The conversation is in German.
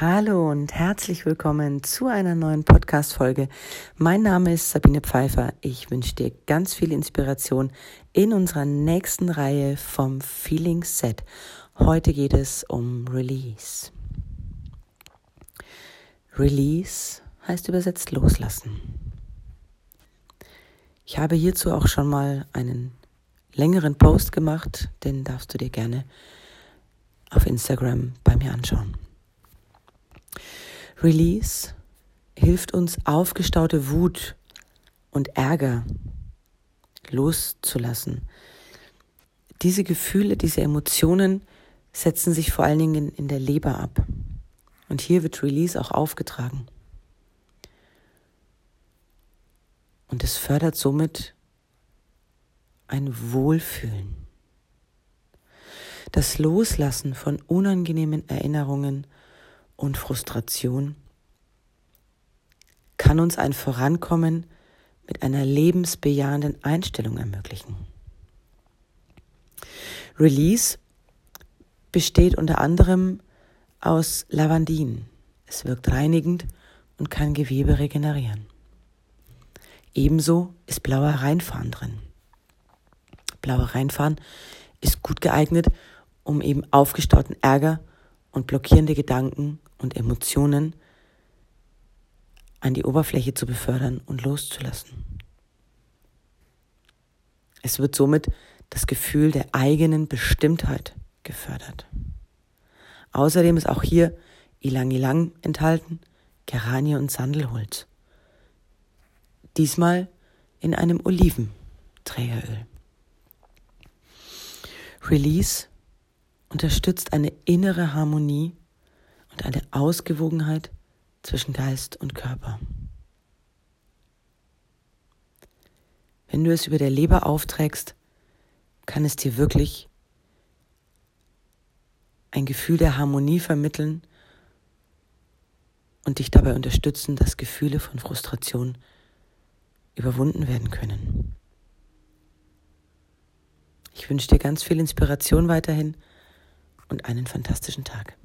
Hallo und herzlich willkommen zu einer neuen Podcast-Folge. Mein Name ist Sabine Pfeiffer. Ich wünsche dir ganz viel Inspiration in unserer nächsten Reihe vom Feeling Set. Heute geht es um Release. Release heißt übersetzt loslassen. Ich habe hierzu auch schon mal einen längeren Post gemacht, den darfst du dir gerne auf Instagram bei mir anschauen. Release hilft uns, aufgestaute Wut und Ärger loszulassen. Diese Gefühle, diese Emotionen setzen sich vor allen Dingen in, der Leber ab. Und hier wird Release auch aufgetragen. Und es fördert somit ein Wohlfühlen. Das Loslassen von unangenehmen Erinnerungen und Frustration kann uns ein Vorankommen mit einer lebensbejahenden Einstellung ermöglichen. Release besteht unter anderem aus Lavandin. Es wirkt reinigend und kann Gewebe regenerieren. Ebenso ist blauer Reinfahren drin. Blauer Reinfahren ist gut geeignet, um eben aufgestauten Ärger und blockierende Gedanken und Emotionen an die Oberfläche zu befördern und loszulassen. Es wird somit das Gefühl der eigenen Bestimmtheit gefördert. Außerdem ist auch hier Ilang Ilang enthalten, Geranie und Sandelholz. Diesmal in einem Oliventrägeröl. Release unterstützt eine innere Harmonie und eine Ausgewogenheit zwischen Geist und Körper. Wenn du es über der Leber aufträgst, kann es dir wirklich ein Gefühl der Harmonie vermitteln und dich dabei unterstützen, dass Gefühle von Frustration überwunden werden können. Ich wünsche dir ganz viel Inspiration weiterhin und einen fantastischen Tag.